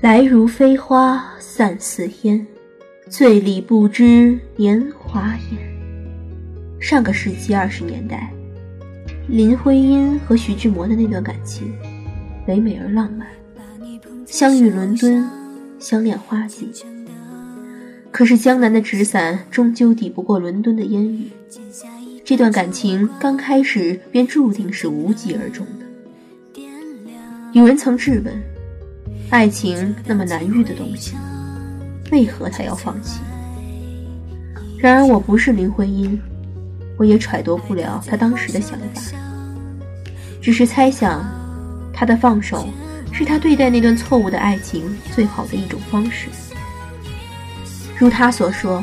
来如飞花散似烟，醉里不知年华延。上个世纪二十年代，林徽因和徐志摩的那段感情，唯美而浪漫。相遇伦敦，相恋花季。可是江南的纸伞终究抵不过伦敦的烟雨，这段感情刚开始便注定是无疾而终的。有人曾质问：爱情那么难遇的东西，为何他要放弃？然而我不是林徽因。我也揣度不了他当时的想法，只是猜想，他的放手是他对待那段错误的爱情最好的一种方式。如他所说，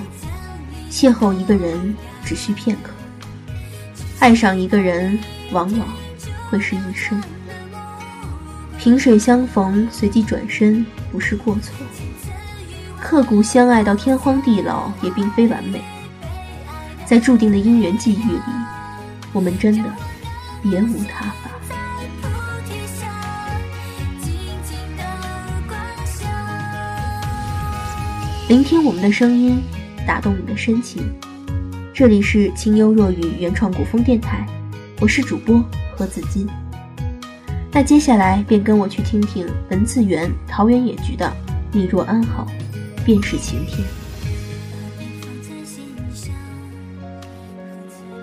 邂逅一个人只需片刻，爱上一个人往往会是一生。萍水相逢，随即转身，不是过错；刻骨相爱到天荒地老，也并非完美。在注定的姻缘际遇里，我们真的别无他法。聆听我们的声音，打动你的深情。这里是清幽若雨原创古风电台，我是主播何子金。那接下来便跟我去听听文字源桃源野菊的《你若安好，便是晴天》。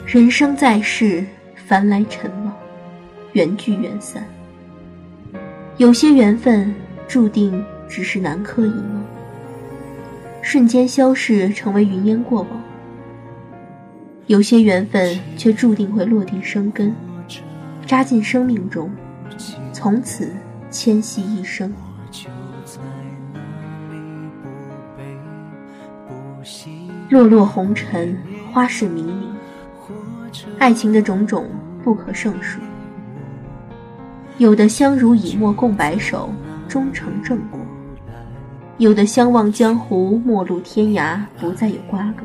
人生在世，凡来尘往，缘聚缘散。有些缘分注定只是南柯一梦，瞬间消逝，成为云烟过往；有些缘分却注定会落地生根，扎进生命中，从此牵系一生。落落红尘，花事冥冥。爱情的种种不可胜数，有的相濡以沫共白首，终成正果；有的相忘江湖，陌路天涯，不再有瓜葛；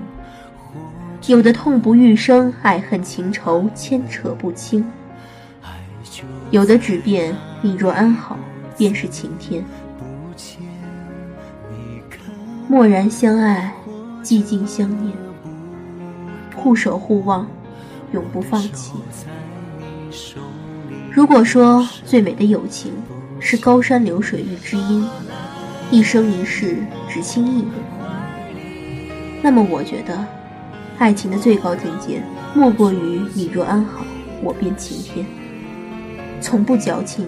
有的痛不欲生，爱恨情仇牵扯不清；有的只变你若安好，便是晴天。默然相爱，寂静相念，互守互望。永不放弃。如果说最美的友情是高山流水遇知音，一生一世只倾一人，那么我觉得，爱情的最高境界莫过于你若安好，我便晴天。从不矫情，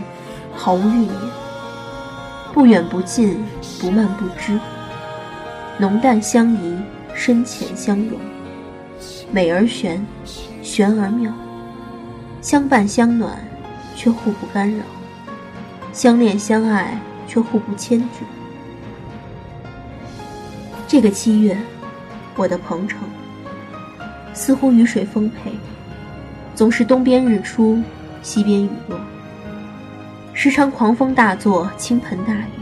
毫无欲念，不远不近，不慢不知，浓淡相宜，深浅相融，美而玄。玄而妙，相伴相暖，却互不干扰；相恋相爱，却互不牵制。这个七月，我的鹏城似乎雨水丰沛，总是东边日出，西边雨落，时常狂风大作，倾盆大雨，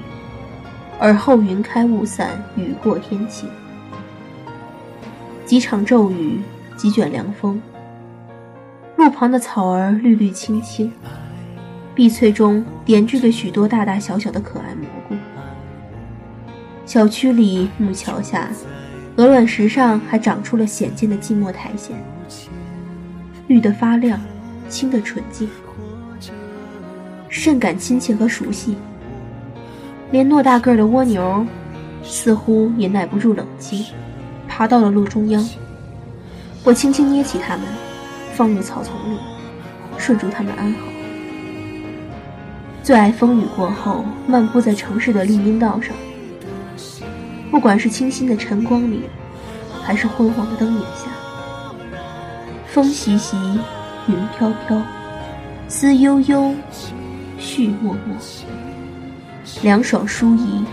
而后云开雾散，雨过天晴。几场骤雨，几卷凉风。路旁的草儿绿绿青青，碧翠中点缀着许多大大小小的可爱蘑菇。小区里木桥下，鹅卵石上还长出了显见的寂寞苔藓，绿得发亮，青得纯净，甚感亲切和熟悉。连偌大个儿的蜗牛，似乎也耐不住冷清，爬到了路中央。我轻轻捏起它们。放入草丛里，顺祝它们安好。最爱风雨过后漫步在城市的绿荫道上，不管是清新的晨光里，还是昏黄的灯影下，风习习，云飘飘，思悠悠，绪脉脉，凉爽舒怡，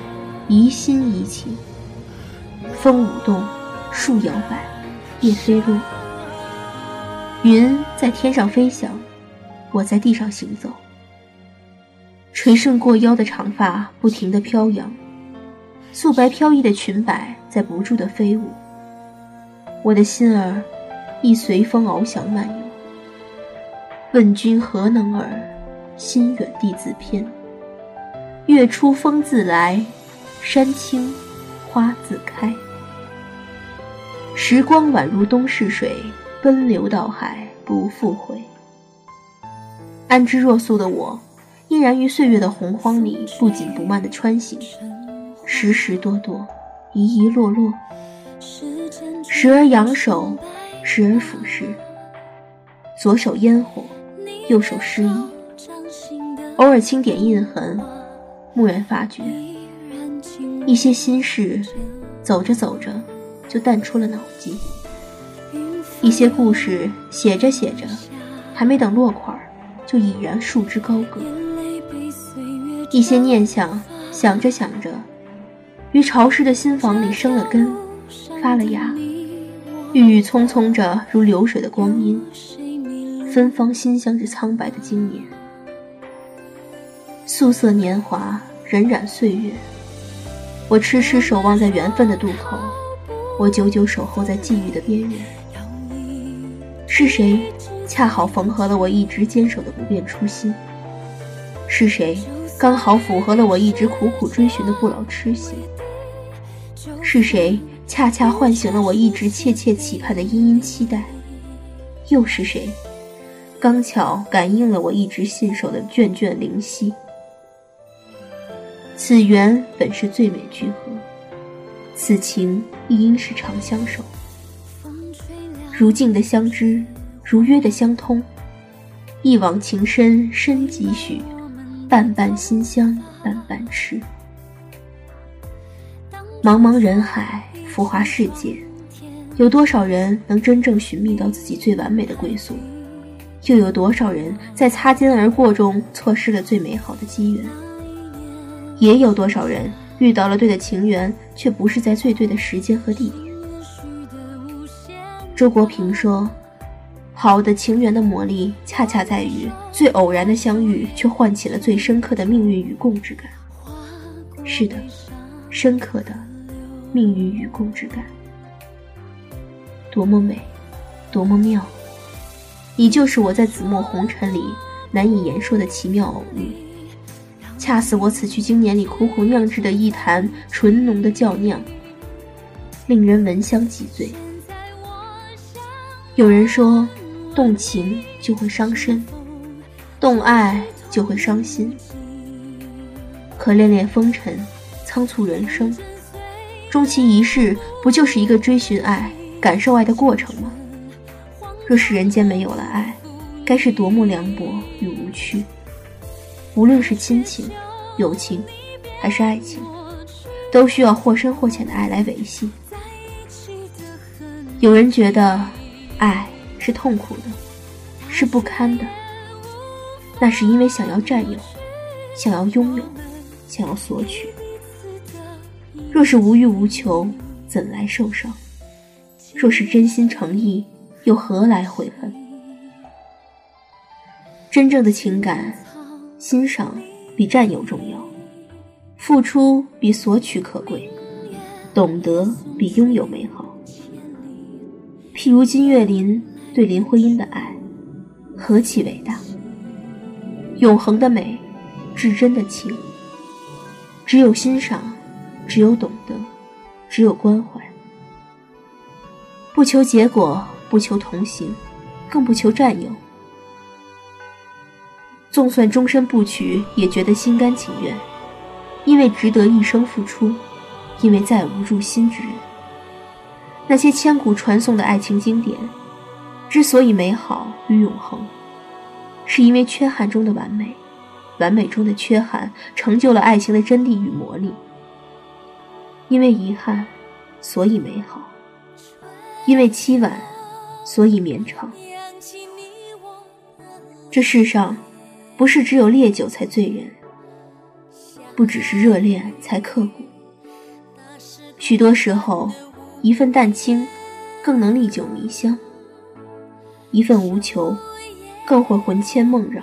怡心怡情。风舞动，树摇摆，叶飞落。云在天上飞翔，我在地上行走。垂顺过腰的长发不停地飘扬，素白飘逸的裙摆在不住地飞舞。我的心儿亦随风翱翔漫游。问君何能尔？心远地自偏。月出风自来，山青花自开。时光宛如东逝水，奔流到海不复回。安之若素的我，依然于岁月的洪荒里不紧不慢地穿行，时时多多，遗遗落落，时而扬手，时而俯视，左手烟火，右手失意，偶尔轻点印痕，蓦然发觉，一些心事，走着走着就淡出了脑际；一些故事，写着写着，还没等落款就已然束之高阁；一些念想，想着想着，于潮湿的心房里生了根，发了芽，郁郁葱葱着，如流水的光阴，芬芳馨香着苍白的经年。素色年华，荏苒岁月，我痴痴守望在缘分的渡口，我久久守候在际遇的边缘。是谁？恰好缝合了我一直坚守的不变初心。是谁刚好符合了我一直苦苦追寻的不老痴心？是谁恰恰唤醒了我一直切切期盼的殷殷期待？又是谁刚巧感应了我一直信守的卷卷灵犀？此缘本是最美聚合，此情亦应是长相守。如镜的相知。如约的相通，一往情深深几许，半半馨香半半痴。茫茫人海，浮华世界，有多少人能真正寻觅到自己最完美的归宿？又有多少人在擦肩而过中错失了最美好的机缘？也有多少人遇到了对的情缘，却不是在最对的时间和地点？周国平说。好的情缘的魔力，恰恰在于最偶然的相遇，却唤起了最深刻的命运与共之感。是的，深刻的命运与共之感，多么美，多么妙！你就是我在紫陌红尘里难以言说的奇妙偶遇，恰似我此去经年里苦苦酿制的一坛醇浓的窖酿，令人闻香即醉。有人说。动情就会伤身，动爱就会伤心。可恋恋风尘，仓促人生，终其一世，不就是一个追寻爱、感受爱的过程吗？若是人间没有了爱，该是多么凉薄与无趣。无论是亲情、友情，还是爱情，都需要或深或浅的爱来维系。有人觉得，爱。是痛苦的，是不堪的。那是因为想要占有，想要拥有，想要索取。若是无欲无求，怎来受伤？若是真心诚意，又何来悔恨？真正的情感，欣赏比占有重要，付出比索取可贵，懂得比拥有美好。譬如金岳霖。对林徽因的爱，何其伟大！永恒的美，至真的情。只有欣赏，只有懂得，只有关怀。不求结果，不求同行，更不求占有。纵算终身不娶，也觉得心甘情愿，因为值得一生付出，因为再无入心之人。那些千古传颂的爱情经典。之所以美好与永恒，是因为缺憾中的完美，完美中的缺憾，成就了爱情的真谛与魔力。因为遗憾，所以美好；因为凄婉，所以绵长。这世上，不是只有烈酒才醉人，不只是热恋才刻骨。许多时候，一份淡清，更能历久弥香。一份无求，更会魂牵梦绕；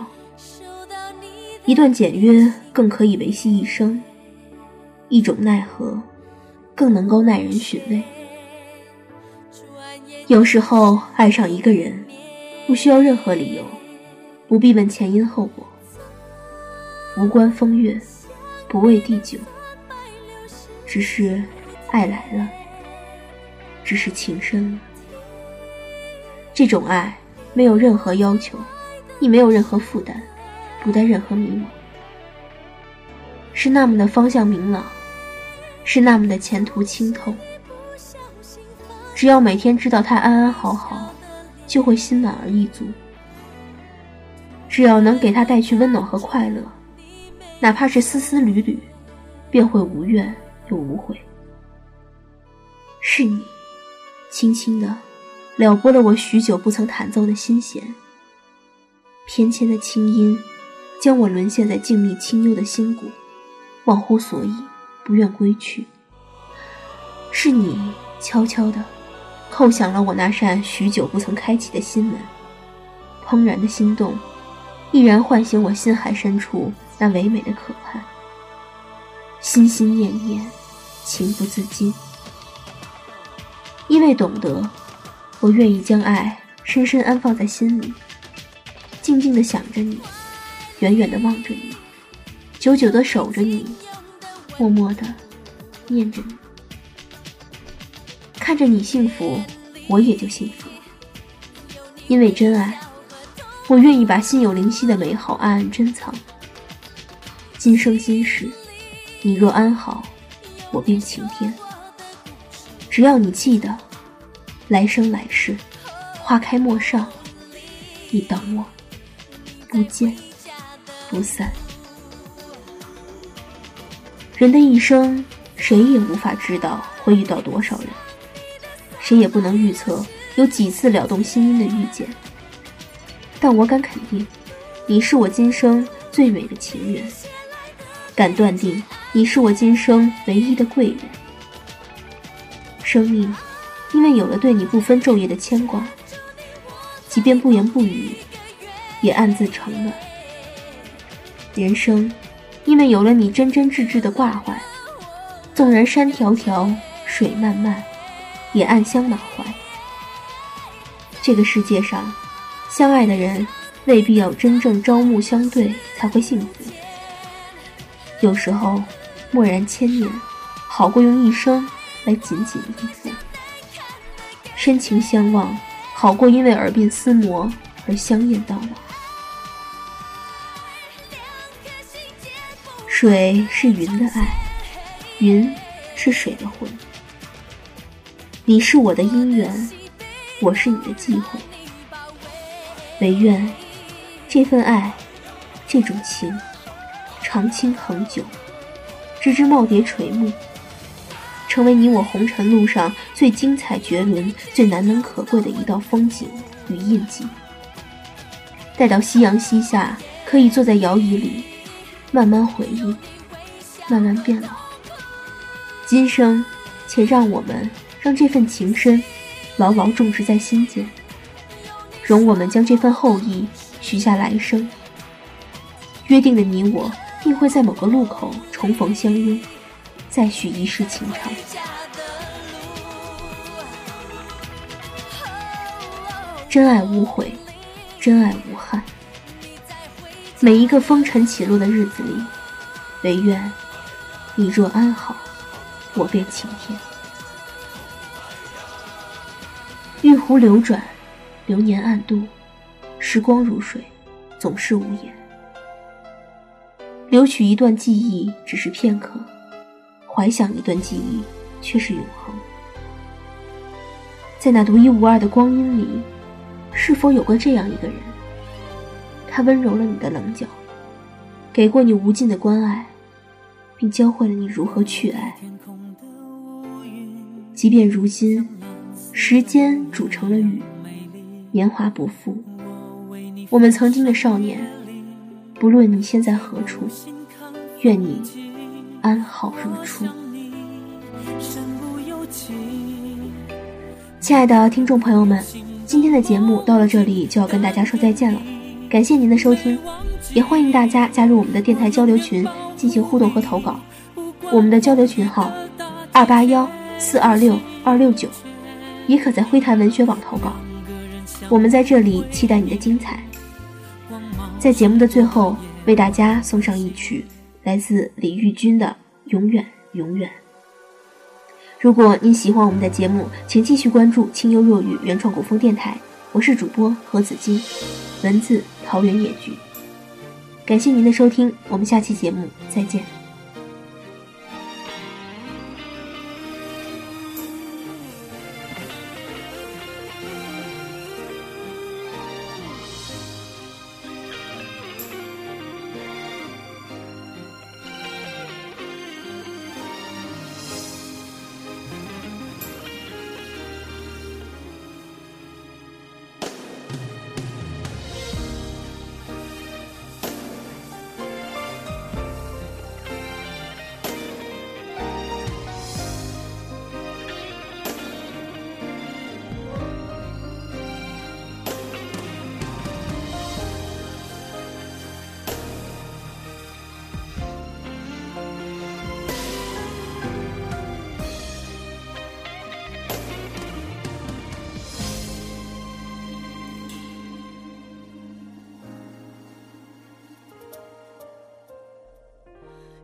一段简约，更可以维系一生；一种奈何，更能够耐人寻味。有时候，爱上一个人，不需要任何理由，不必问前因后果，无关风月，不为地久，只是爱来了，只是情深了。这种爱没有任何要求，亦没有任何负担，不带任何迷茫，是那么的方向明朗，是那么的前途清透。只要每天知道他安安好好，就会心满而意足。只要能给他带去温暖和快乐，哪怕是丝丝缕缕，便会无怨又无悔。是你，轻轻的。撩拨了我许久不曾弹奏的心弦，翩跹的清音，将我沦陷在静谧清幽的心谷，忘乎所以，不愿归去。是你悄悄的叩响了我那扇许久不曾开启的心门，怦然的心动，毅然唤醒我心海深处那唯美的渴盼，心心念念，情不自禁，因为懂得。我愿意将爱深深安放在心里，静静的想着你，远远的望着你，久久的守着你，默默的念着你。看着你幸福，我也就幸福。因为真爱，我愿意把心有灵犀的美好暗暗珍藏。今生今世，你若安好，我便晴天。只要你记得。来生来世，花开陌上，你等我，不见不散。人的一生，谁也无法知道会遇到多少人，谁也不能预测有几次撩动心音的遇见。但我敢肯定，你是我今生最美的情缘；敢断定，你是我今生唯一的贵人。生命。因为有了对你不分昼夜的牵挂，即便不言不语，也暗自承暖。人生，因为有了你真真挚挚的挂怀，纵然山迢迢水漫漫，也暗香满怀。这个世界上，相爱的人未必要真正朝暮相对才会幸福。有时候，默然千年，好过用一生来紧紧依附。深情相望，好过因为耳鬓厮磨而相厌到老。水是云的爱，云是水的魂。你是我的姻缘，我是你的忌讳。唯愿这份爱，这种情，长青恒久，直至耄耋垂暮。成为你我红尘路上最精彩绝伦、最难能可贵的一道风景与印记。待到夕阳西下，可以坐在摇椅里，慢慢回忆，慢慢变老。今生，且让我们让这份情深，牢牢种植在心间。容我们将这份厚意许下来生。约定的你我，定会在某个路口重逢相拥。再续一世情长，真爱无悔，真爱无憾。每一个风尘起落的日子里，唯愿你若安好，我便晴天。玉壶流转，流年暗度，时光如水，总是无言。留取一段记忆，只是片刻。怀想一段记忆，却是永恒。在那独一无二的光阴里，是否有过这样一个人？他温柔了你的棱角，给过你无尽的关爱，并教会了你如何去爱。即便如今，时间煮成了雨，年华不复，我们曾经的少年，不论你现在何处，愿你。安好如初。亲爱的听众朋友们，今天的节目到了这里就要跟大家说再见了，感谢您的收听，也欢迎大家加入我们的电台交流群进行互动和投稿。我们的交流群号二八幺四二六二六九，也可在灰谈文学网投稿。我们在这里期待你的精彩。在节目的最后。为大家送上一曲来自李玉君的《永远永远》。如果您喜欢我们的节目，请继续关注清幽若雨原创古风电台。我是主播何子金，文字桃源野菊。感谢您的收听，我们下期节目再见。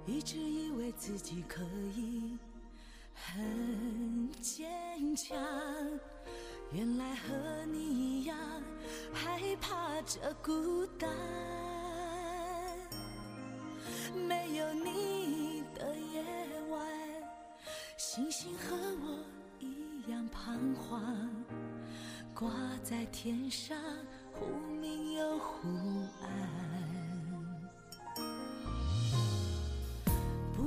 一直以为自己可以很坚强，原来和你一样害怕这孤单。没有你的夜晚，星星和我一样彷徨，挂在天上，忽明又忽暗。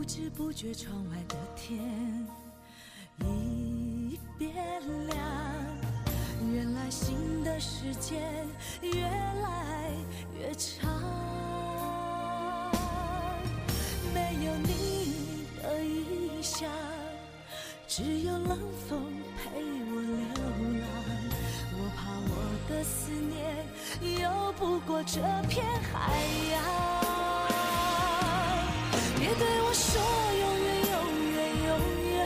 不知不觉，窗外的天已变亮。原来新的时间越来越长。没有你的异乡，只有冷风陪我流浪。我怕我的思念游不过这片海洋。说永远永远永远，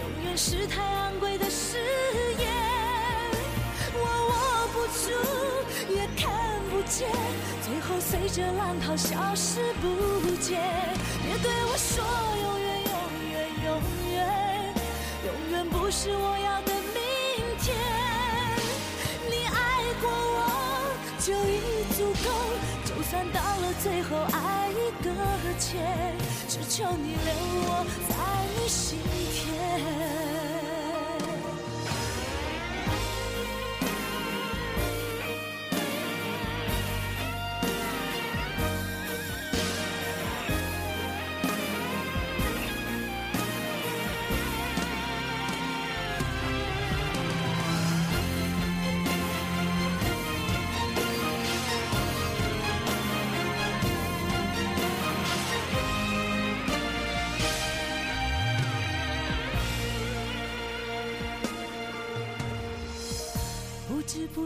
永远是太昂贵的誓言。我握不住，也看不见，最后随着浪涛消失不见。别对我说永远永远永远，永远不是我要的明天。你爱过我就已足够，到了最后爱已搁浅，只求你留我在你心田。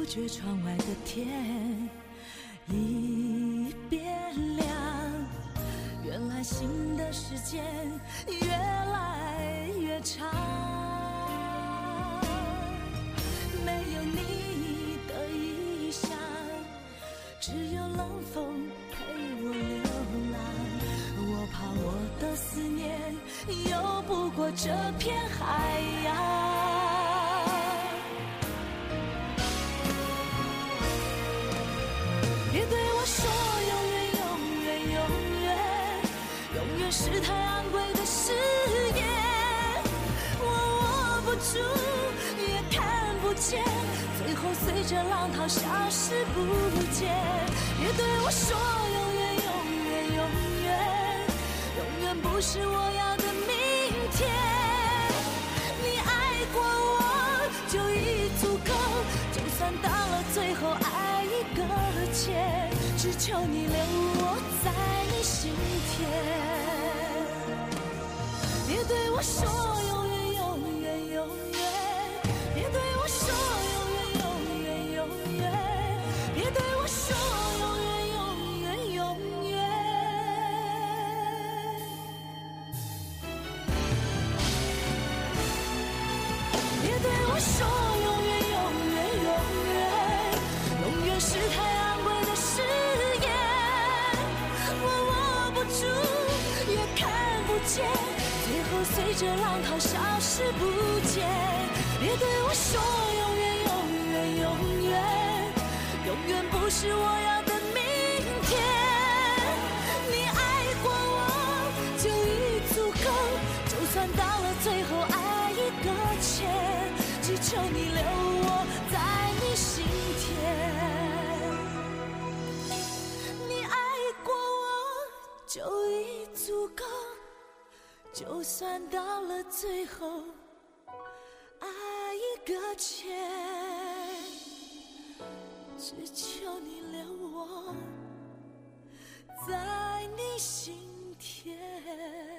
觉，窗外的天已变亮。原来新的时间越来越长。没有你的异乡，只有冷风陪我流浪。我怕我的思念游不过这片海是太昂贵的誓言。我握不住，也看不见，最后随着浪涛消失不见。别对我说永远永远永远，永远不是我要的明天。你爱过我就已足够，就算到了最后爱已搁浅，只求你留我在你心田。我说求你留我在你心田你爱过我就已足够就算到了最后爱已搁浅只求你留我在你心田。